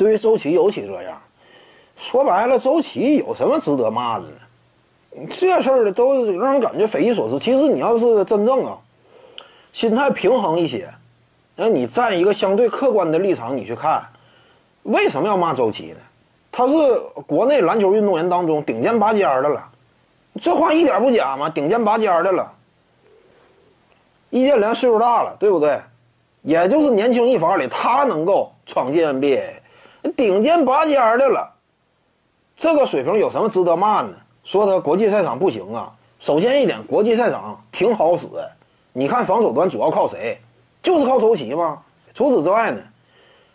对于周琦尤其这样。说白了，周琦有什么值得骂的呢？这事儿的都让人感觉匪夷所思。其实你要是真正啊，心态平衡一些，那你站一个相对客观的立场，你去看，为什么要骂周琦呢？他是国内篮球运动员当中顶尖拔尖的了，这话一点不假嘛，顶尖拔尖的了。易建联岁数大了，对不对？也就是年轻一伐里，他能够闯进 NBA，顶尖拔尖的了。这个水平有什么值得骂呢？说他国际赛场不行啊。首先一点，国际赛场挺好使。你看防守端主要靠谁？就是靠周琦吗？除此之外呢？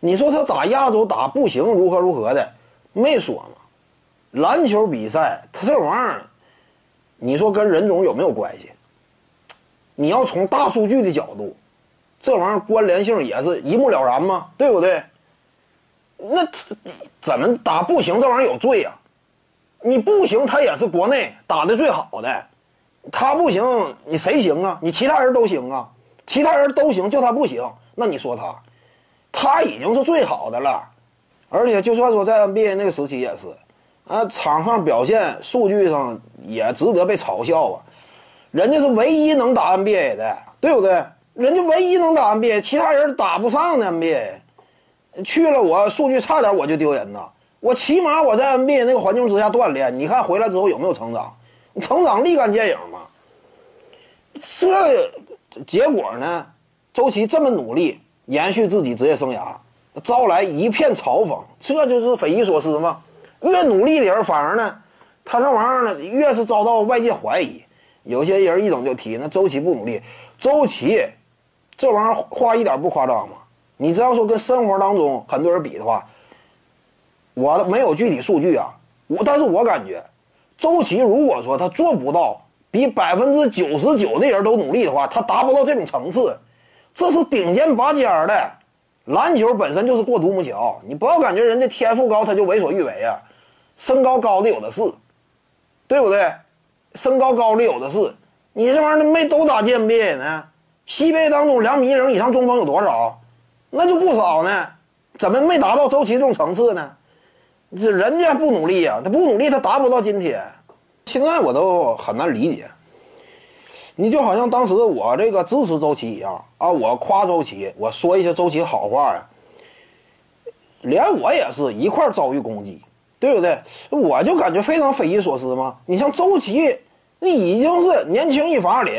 你说他打亚洲打不行，如何如何的？没说嘛。篮球比赛，他这玩意儿，你说跟人种有没有关系？你要从大数据的角度，这玩意儿关联性也是一目了然嘛？对不对？那怎么打不行？这玩意儿有罪呀！你不行，他也是国内打的最好的，他不行，你谁行啊？你其他人都行啊，其他人都行，就他不行。那你说他，他已经是最好的了，而且就算说在 NBA 那个时期也是，啊，场上表现、数据上也值得被嘲笑啊。人家是唯一能打 NBA 的，对不对？人家唯一能打 NBA，其他人打不上的 NBA。去了，我数据差点我就丢人呐！我起码我在 NBA 那个环境之下锻炼，你看回来之后有没有成长？成长立竿见影嘛。这结果呢？周琦这么努力延续自己职业生涯，招来一片嘲讽，这就是匪夷所思嘛。越努力的人反而呢，他这玩意儿呢越是遭到外界怀疑。有些人一整就提那周琦不努力，周琦这玩意儿话一点不夸张吗？你这样说跟生活当中很多人比的话，我没有具体数据啊，我但是我感觉，周琦如果说他做不到比百分之九十九的人都努力的话，他达不到这种层次，这是顶尖拔尖的，篮球本身就是过独木桥，你不要感觉人家天赋高他就为所欲为啊，身高高的有的是，对不对？身高高的有的是，你这玩意儿没都打 NBA 呢？西北当中两米一零以上中锋有多少？那就不少呢，怎么没达到周琦这种层次呢？这人家不努力呀，他不努力，他达不到今天。现在我都很难理解。你就好像当时我这个支持周琦一样啊，我夸周琦，我说一些周琦好话呀，连我也是一块遭遇攻击，对不对？我就感觉非常匪夷所思嘛。你像周琦，那已经是年轻一伐里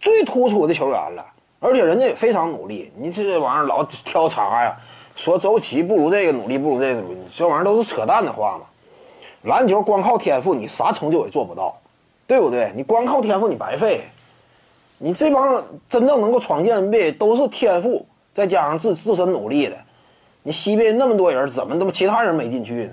最突出的球员了。而且人家也非常努力，你这玩意儿老挑茬呀，说周琦不如这个努力，不如这个努力，这玩意儿都是扯淡的话嘛。篮球光靠天赋，你啥成就也做不到，对不对？你光靠天赋，你白费。你这帮真正能够闯进 NBA 都是天赋，再加上自自身努力的。你西边那么多人，怎么那么其他人没进去呢？